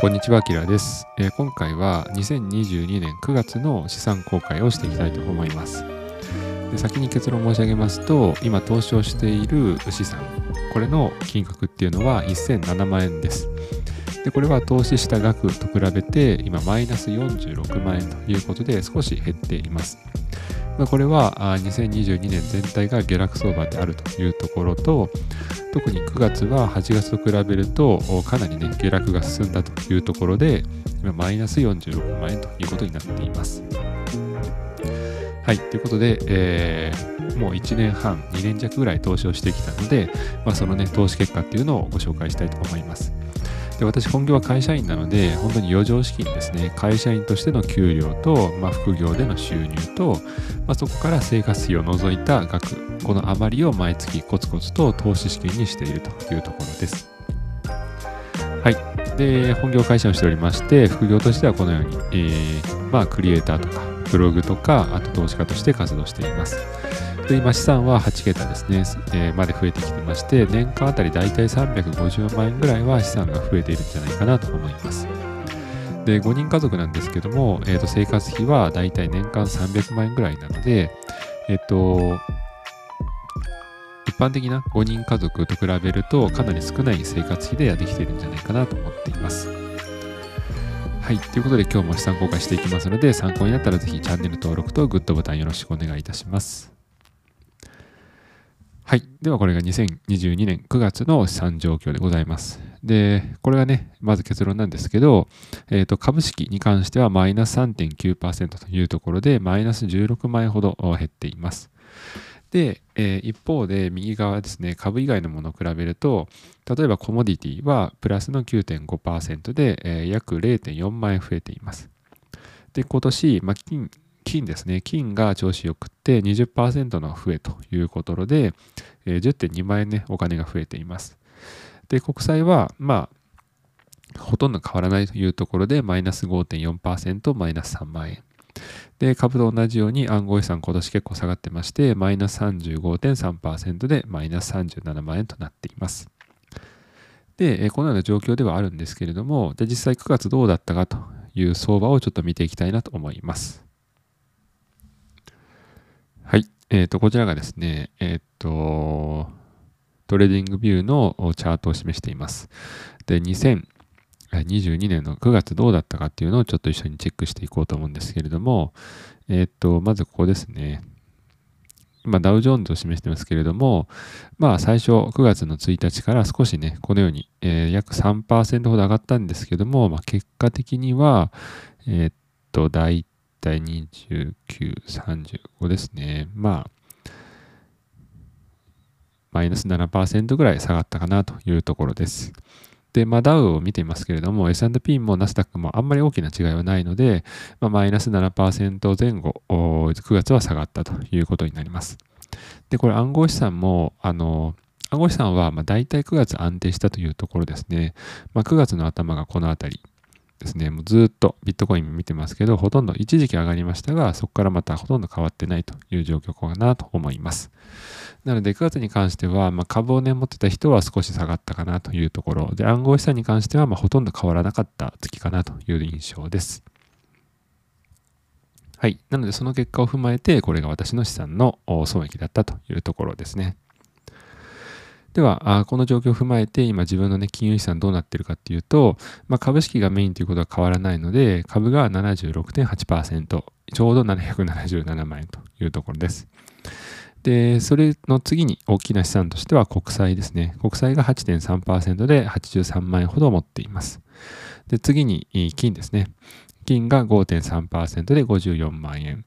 こんにちは、キラです、えー、今回は2022年9月の資産公開をしていきたいと思います。で先に結論申し上げますと、今投資をしている資産、これの金額っていうのは1007万円です。でこれは投資した額と比べて今マイナス46万円ということで少し減っています。まあ、これは2022年全体が下落相場であるというところと、特に9月は8月と比べるとかなりね、下落が進んだというところで、今マイナス46万円ということになっています。はい、ということで、えー、もう1年半、2年弱ぐらい投資をしてきたので、まあ、そのね、投資結果っていうのをご紹介したいと思います。で私、本業は会社員なので、本当に余剰資金ですね、会社員としての給料と、まあ、副業での収入と、まあ、そこから生活費を除いた額、この余りを毎月コツコツと投資資金にしているというところです。はい。で、本業会社をしておりまして、副業としてはこのように、えー、まあ、クリエイターとか、ブログとか、あと投資家として活動しています。で今資産は8桁ですね、えー、まで増えてきてまして、年間あたりだいたい350万円ぐらいは資産が増えているんじゃないかなと思います。で、5人家族なんですけども、えー、と生活費はだいたい年間300万円ぐらいなので、えっ、と、一般的な5人家族と比べるとかなり少ない生活費でやってきているんじゃないかなと思っています。はい。ということで今日も資産公開していきますので参考になったらぜひチャンネル登録とグッドボタンよろしくお願いいたします。はい。ではこれが2022年9月の資産状況でございます。で、これがね、まず結論なんですけど、え、ー、と、株式に関してはマイナス3.9%というところで、マイナス16万円ほど減っています。で、えー、一方で右側ですね、株以外のものを比べると、例えばコモディティはプラスの9.5%で、えー、約0.4万円増えています。で、今年、まあ、金金ですね、金が調子よくって20%の増えということで、え、10.2万円ね、お金が増えています。で、国債は、まあ、ほとんど変わらないというところで、マイナス5.4%、マイナス3万円。で、株と同じように暗号資産今年結構下がってまして、マイナス35.3%でマイナス37万円となっています。で、このような状況ではあるんですけれども、で実際9月どうだったかという相場をちょっと見ていきたいなと思います。はい。えっ、ー、と、こちらがですね、えっ、ー、と、トレーディングビューのチャートを示しています。で、2022年の9月どうだったかっていうのをちょっと一緒にチェックしていこうと思うんですけれども、えっ、ー、と、まずここですね。今、ダウジョーンズを示してますけれども、まあ、最初、9月の1日から少しね、このように、えー、約3%ほど上がったんですけども、まあ、結果的には、えっ、と、大体29、35ですね。まあ、マイナス7%ぐらい下がったかなというところです。で、まあ、ダウを見ていますけれども、S&P もナスダックもあんまり大きな違いはないので、まあ、マイナス7%前後、9月は下がったということになります。で、これ暗号資産も、あの、暗号資産はまあ大体9月安定したというところですね。まあ、9月の頭がこのあたりですね、もうずっとビットコイン見てますけど、ほとんど一時期上がりましたが、そこからまたほとんど変わってないという状況かなと思います。なので、9月に関しては、まあ、株をね、持ってた人は少し下がったかなというところで、暗号資産に関しては、ま、ほとんど変わらなかった月かなという印象です。はい。なので、その結果を踏まえて、これが私の資産の損益だったというところですね。では、この状況を踏まえて、今自分の、ね、金融資産どうなってるかっていうと、まあ、株式がメインということは変わらないので、株が76.8%、ちょうど777万円というところです。で、それの次に大きな資産としては国債ですね。国債が8.3%で83万円ほど持っています。で、次に金ですね。金が5.3%で54万円。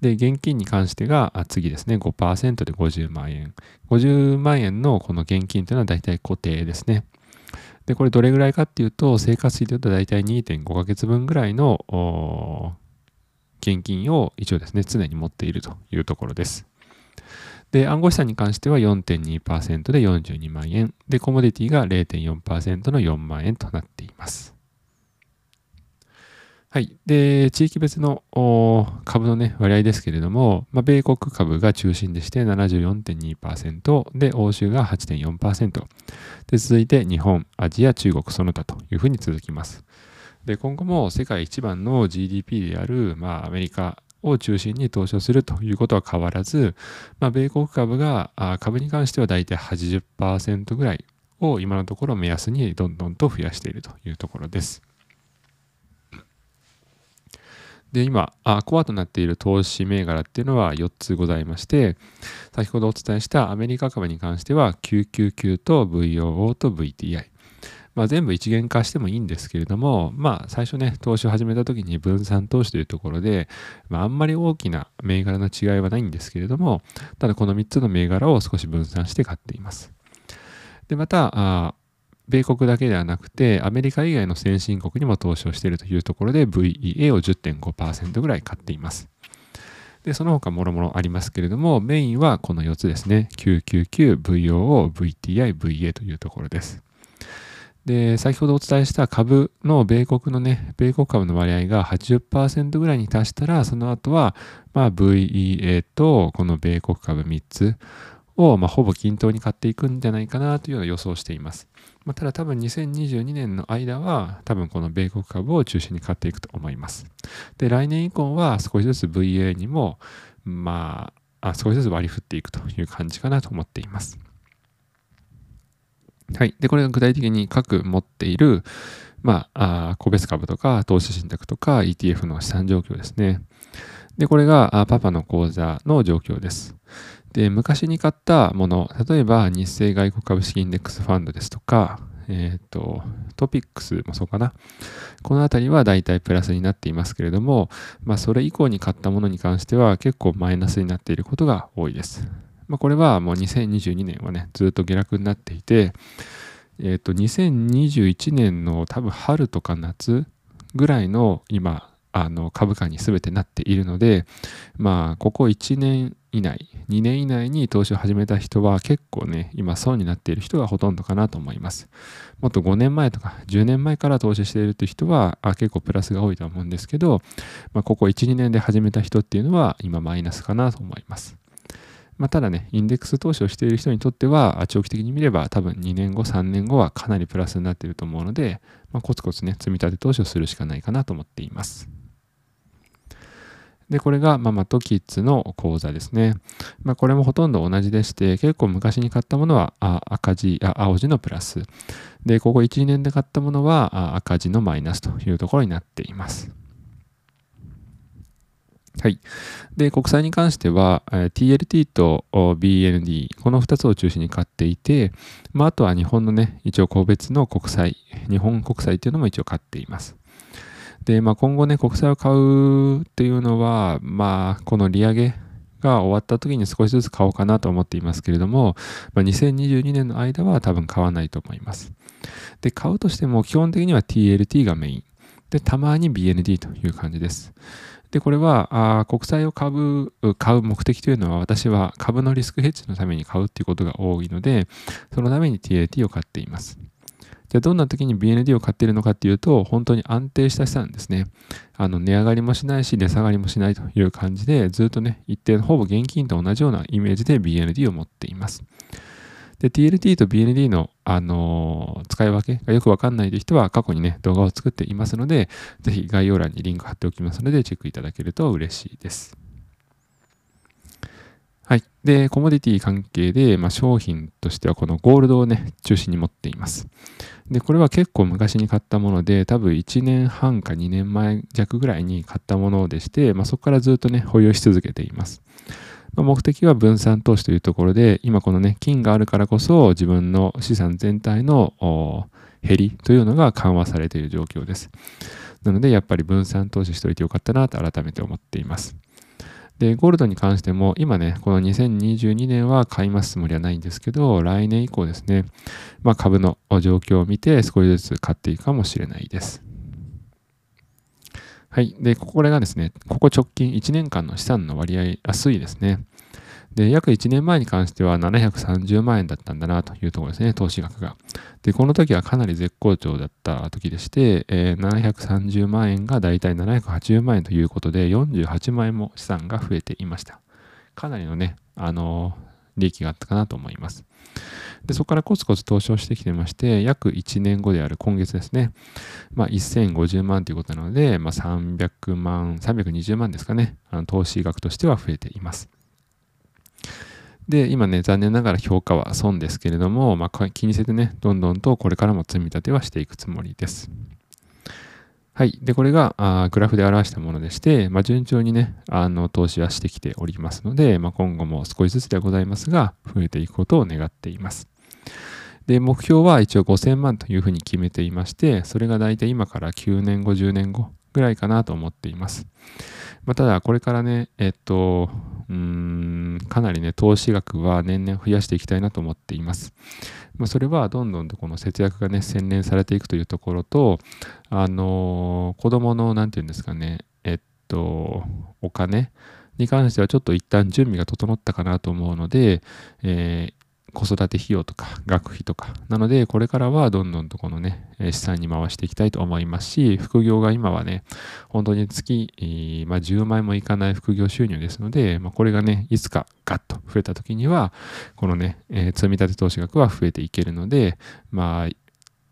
で、現金に関してが次ですね、5%で50万円。50万円のこの現金というのは大体固定ですね。で、これどれぐらいかっていうと、生活費でいうと大体2.5ヶ月分ぐらいの現金を一応ですね、常に持っているというところです。で、暗号資産に関しては4.2%で42万円。で、コモディティが0.4%の4万円となっています。はい。で、地域別の株のね、割合ですけれども、まあ、米国株が中心でして74.2%で、欧州が8.4%で、続いて日本、アジア、中国、その他というふうに続きます。で、今後も世界一番の GDP である、まあ、アメリカを中心に投資をするということは変わらず、まあ、米国株が株に関しては大体80%ぐらいを今のところ目安にどんどんと増やしているというところです。で、今あ、コアとなっている投資銘柄っていうのは4つございまして、先ほどお伝えしたアメリカ株に関しては999と VOO と VTI。まあ、全部一元化してもいいんですけれども、まあ、最初ね、投資を始めた時に分散投資というところで、まあ、あんまり大きな銘柄の違いはないんですけれども、ただこの3つの銘柄を少し分散して買っています。で、また、米国だけではなくて、アメリカ以外の先進国にも投資をしているというところで、VEA を10.5%ぐらい買っています。で、その他もろもろありますけれども、メインはこの4つですね。999、VOO、VTI、VA というところです。で、先ほどお伝えした株の米国のね、米国株の割合が80%ぐらいに達したら、その後は、まあ、VEA とこの米国株3つを、まあ、ほぼ均等に買っていくんじゃないかなというような予想をしています。まあ、ただ多分2022年の間は多分この米国株を中心に買っていくと思います。で、来年以降は少しずつ VA にも、まあ、あ少しずつ割り振っていくという感じかなと思っています。はい。で、これが具体的に各持っている、まあ、あ個別株とか投資信託とか ETF の資産状況ですね。で、これがパパの口座の状況です。で、昔に買ったもの、例えば日清外国株式インデックスファンドですとか、えっ、ー、と、トピックスもそうかな。このあたりは大体プラスになっていますけれども、まあ、それ以降に買ったものに関しては結構マイナスになっていることが多いです。まあ、これはもう2022年はね、ずっと下落になっていて、えっ、ー、と、2021年の多分春とか夏ぐらいの今、あの株価に全てなっているので、まあ、ここ1年以内、2年以内に投資を始めた人は結構ね、今損になっている人がほとんどかなと思います。もっと5年前とか10年前から投資しているという人はあ結構プラスが多いと思うんですけど、まあ、ここ1、2年で始めた人っていうのは今マイナスかなと思います。まあ、ただね、インデックス投資をしている人にとっては、長期的に見れば多分2年後、3年後はかなりプラスになっていると思うので、まあ、コツコツね、積み立て投資をするしかないかなと思っています。で、これがママとキッズの講座ですね。まあ、これもほとんど同じでして、結構昔に買ったものは赤字、青字のプラス。で、ここ1、2年で買ったものは赤字のマイナスというところになっています。はい。で、国債に関しては、TLT と BND、この2つを中心に買っていて、まあ、あとは日本のね、一応個別の国債、日本国債っていうのも一応買っています。で、まあ、今後ね、国債を買うっていうのは、まあ、この利上げが終わった時に少しずつ買おうかなと思っていますけれども、まあ、2022年の間は多分買わないと思います。で、買うとしても基本的には TLT がメイン。で、たまに BND という感じです。で、これはあ国債を株買う目的というのは私は株のリスクヘッジのために買うっていうことが多いので、そのために TLT を買っています。じゃあどんな時に BND を買っているのかっていうと、本当に安定した資産ですね。あの値上がりもしないし、値下がりもしないという感じで、ずっとね、一定のほぼ現金と同じようなイメージで BND を持っています。で、TLT と BND の、あのー、使い分けがよくわかんないという人は過去にね、動画を作っていますので、ぜひ概要欄にリンク貼っておきますので、チェックいただけると嬉しいです。はい。で、コモディティ関係で、まあ、商品としてはこのゴールドをね、中心に持っています。で、これは結構昔に買ったもので、多分1年半か2年前弱ぐらいに買ったものでして、まあ、そこからずっとね、保有し続けています。まあ、目的は分散投資というところで、今このね、金があるからこそ自分の資産全体の減りというのが緩和されている状況です。なので、やっぱり分散投資しておいてよかったなと改めて思っています。で、ゴールドに関しても、今ね、この2022年は買いますつもりはないんですけど、来年以降ですね、まあ、株の状況を見て少しずつ買っていくかもしれないです。はい。で、これがですね、ここ直近1年間の資産の割合、あ推移ですね。で、約1年前に関しては730万円だったんだなというところですね、投資額が。で、この時はかなり絶好調だった時でして、えー、730万円がだいたい780万円ということで、48万円も資産が増えていました。かなりのね、あのー、利益があったかなと思います。で、そこからコツコツ投資をしてきてまして、約1年後である今月ですね、まあ、1050万ということなので、まあ、300万、320万ですかね、あの投資額としては増えています。で、今ね、残念ながら評価は損ですけれども、まあ、気にせずね、どんどんとこれからも積み立てはしていくつもりです。はい。で、これがあグラフで表したものでして、まあ、順調にね、あの投資はしてきておりますので、まあ、今後も少しずつではございますが、増えていくことを願っています。で、目標は一応5000万というふうに決めていまして、それが大体今から9年後、10年後ぐらいかなと思っています。まあ、ただ、これからね、えっと、うーん、かなりね、投資額は年々増やしていきたいなと思っています。まあ、それはどんどんとこの節約がね、洗練されていくというところと、あのー、子供の、なんていうんですかね、えっと、お金に関してはちょっと一旦準備が整ったかなと思うので、えー子育て費用とか学費とか。なので、これからはどんどんとこのね、資産に回していきたいと思いますし、副業が今はね、本当に月、まあ、10万円もいかない副業収入ですので、まあ、これがね、いつかガッと増えた時には、このね、えー、積立投資額は増えていけるので、ま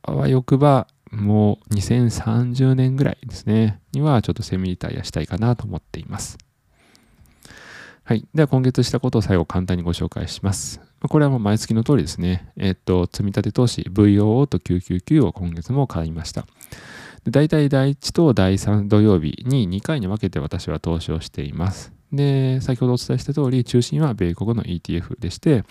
あ、あわよくば、もう2030年ぐらいですね、にはちょっとセミリタイアしたいかなと思っています。はい。では今月したことを最後簡単にご紹介します。これはもう毎月の通りですね。えっと、積立投資 VOO と999を今月も買いました。で大体第1と第3土曜日に2回に分けて私は投資をしています。で、先ほどお伝えした通り、中心は米国の ETF でして、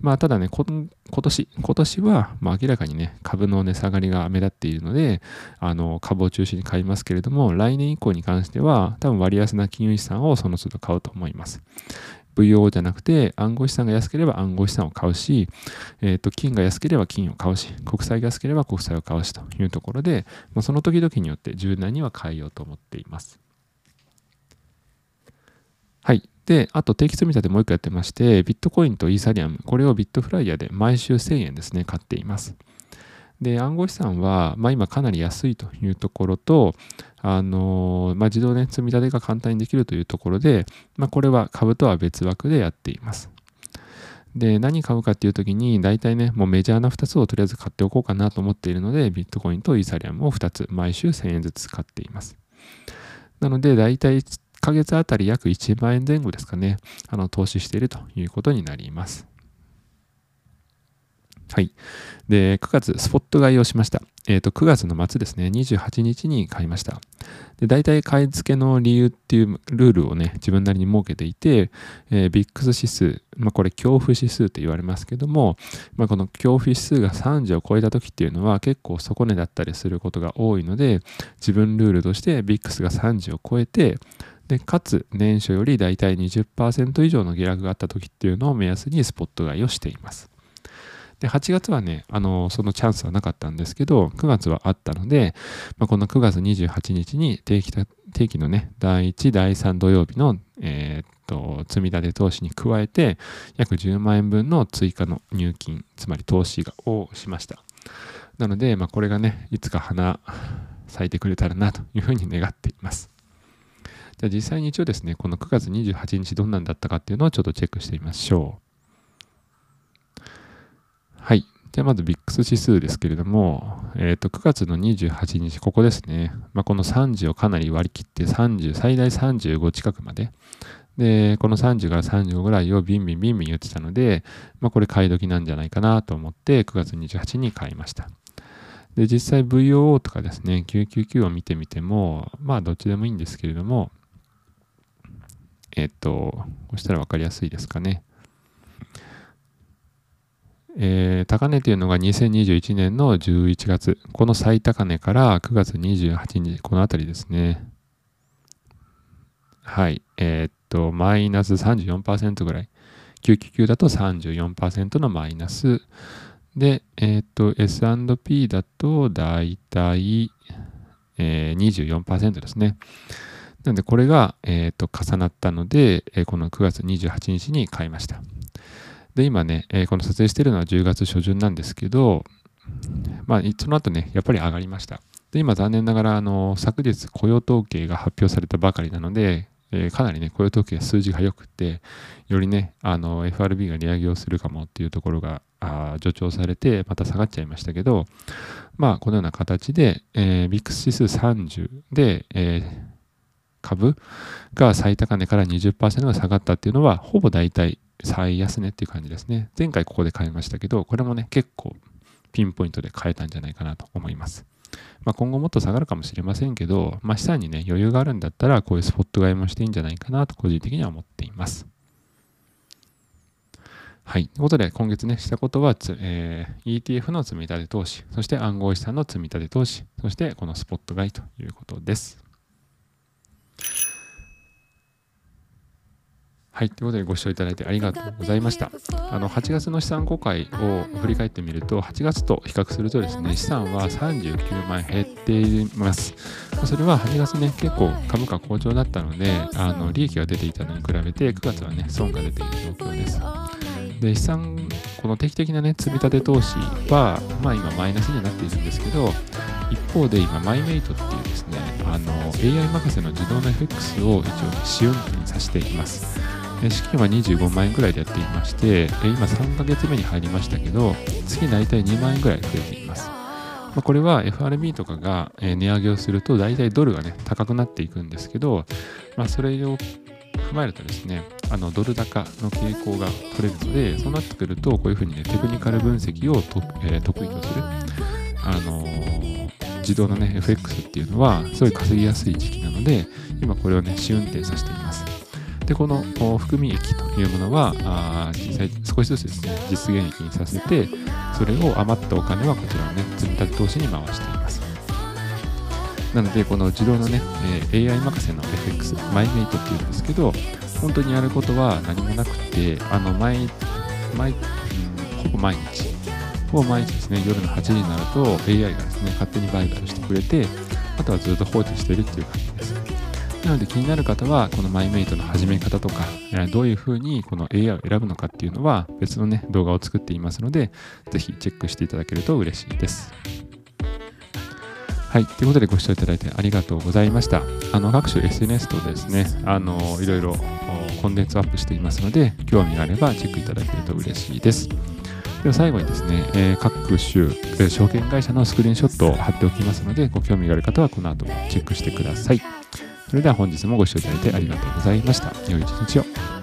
まあ、ただね、今年、今年は、まあ、明らかにね、株の値下がりが目立っているので、あの、株を中心に買いますけれども、来年以降に関しては、多分割安な金融資産をその都度買うと思います。VO じゃなくて暗号資産が安ければ暗号資産を買うし、えっ、ー、と、金が安ければ金を買うし、国債が安ければ国債を買うしというところで、まあ、その時々によって柔軟には変えようと思っています。はい。で、あと定期積み立てもう一個やってまして、ビットコインとイーサリアム、これをビットフライヤーで毎週1000円ですね、買っています。で、暗号資産は、まあ、今かなり安いというところと、あのまあ、自動ね、積み立てが簡単にできるというところで、まあ、これは株とは別枠でやっています。で、何買うかっていう時に、大体ね、もうメジャーな2つをとりあえず買っておこうかなと思っているので、ビットコインとイーサリアムを2つ、毎週1000円ずつ買っています。なので、大体ヶ月あたり約1万円前後ですかね、あの、投資しているということになります。はい。で、9月、スポット買いをしました。えっ、ー、と、9月の末ですね、28日に買いました。で、大体買い付けの理由っていうルールをね、自分なりに設けていて、えー、ビックス指数、まあこれ恐怖指数と言われますけども、まあこの恐怖指数が30を超えた時っていうのは結構底値だったりすることが多いので、自分ルールとしてビックスが30を超えて、で、かつ年初よりだいたい20%以上の下落があった時っていうのを目安にスポット買いをしています。で、8月はね、あの、そのチャンスはなかったんですけど、9月はあったので、まあ、この9月28日に定期定期のね、第1、第3土曜日の、えー、っと、積み立て投資に加えて、約10万円分の追加の入金、つまり投資をしました。なので、まあ、これがね、いつか花咲いてくれたらなというふうに願っています。じゃあ実際に一応ですね、この9月28日どんなんだったかっていうのをちょっとチェックしてみましょう。はい。じゃあまず VIX 指数ですけれども、えっ、ー、と、9月の28日、ここですね。まあ、この30をかなり割り切って30、最大35近くまで。で、この30から35ぐらいをビンビンビンビン言ってたので、まあ、これ買い時なんじゃないかなと思って9月28日に買いました。で、実際 VOO とかですね、999を見てみても、まあどっちでもいいんですけれども、えっと、こしたら分かりやすいですかね。えー、高値というのが2021年の11月。この最高値から9月28日、このあたりですね。はい。えー、っと、マイナス34%ぐらい。999だと34%のマイナス。で、えっと、S&P だとだいたい、えー、24%ですね。なので、これが、えー、と重なったので、えこの9月28日に買いました。で、今ね、えこの撮影しているのは10月初旬なんですけど、まあ、その後ね、やっぱり上がりました。で、今残念ながら、あの、昨日雇用統計が発表されたばかりなので、えー、かなりね、雇用統計数字が良くて、よりね、あの、FRB が利上げをするかもっていうところがあ助長されて、また下がっちゃいましたけど、まあ、このような形で、えー、ビックス指数30で、えー、株が最高値から20%が下がったっていうのは、ほぼ大体最安値っていう感じですね。前回ここで買いましたけど、これもね、結構ピンポイントで買えたんじゃないかなと思います。まあ、今後もっと下がるかもしれませんけど、まあ、資産にね、余裕があるんだったら、こういうスポット買いもしていいんじゃないかなと、個人的には思っています。はい。ということで、今月ね、したことは、えー、ETF の積み立て投資、そして暗号資産の積み立て投資、そしてこのスポット買いということです。はい。ということでご視聴いただいてありがとうございました。あの、8月の資産公開を振り返ってみると、8月と比較するとですね、資産は39万円減っています。それは8月ね、結構株価好調だったので、あの、利益が出ていたのに比べて、9月はね、損が出ている状況です。で、資産、この定期的なね、積み立て投資は、まあ今マイナスになっているんですけど、方で今、マイメイトっていうですね、あの、AI 任せの自動の FX を一応、試運転にさせています。資金は25万円ぐらいでやっていまして、今3ヶ月目に入りましたけど、月大体2万円ぐらい増えています。ま、これは FRB とかが値上げをすると大体ドルがね、高くなっていくんですけど、まあ、それを踏まえるとですね、あのドル高の傾向が取れるので、そうなってくると、こういうふうにね、テクニカル分析をと、え、得意とする、あのー、自動のね、FX っていうのは、すごい稼ぎやすい時期なので、今これをね、試運転させています。で、この含み益というものは、あ実際少しずつですね、実現益にさせて、それを余ったお金はこちらのね、積み立て投資に回しています。なので、この自動のね、AI 任せの FX、マイメイトっていうんですけど、本当にやることは何もなくて、あの、毎、毎、ほぼ毎日、ほぼ毎日ですね、夜の8時になると AI がですね、ね勝手に売買をしてくれて、あとはずっと放置しているっていう感じです。なので気になる方は、このマイメイトの始め方とか、どういうふうにこの AI を選ぶのかっていうのは別のね、動画を作っていますので、ぜひチェックしていただけると嬉しいです。はい。ということでご視聴いただいてありがとうございました。あの、各種 SNS とですね、あの、いろいろコンテンツアップしていますので、興味があればチェックいただけると嬉しいです。では最後にですね、えー、各種、え証券会社のスクリーンショットを貼っておきますので、ご興味がある方はこの後もチェックしてください。それでは本日もご視聴いただいてありがとうございました。良い一日を。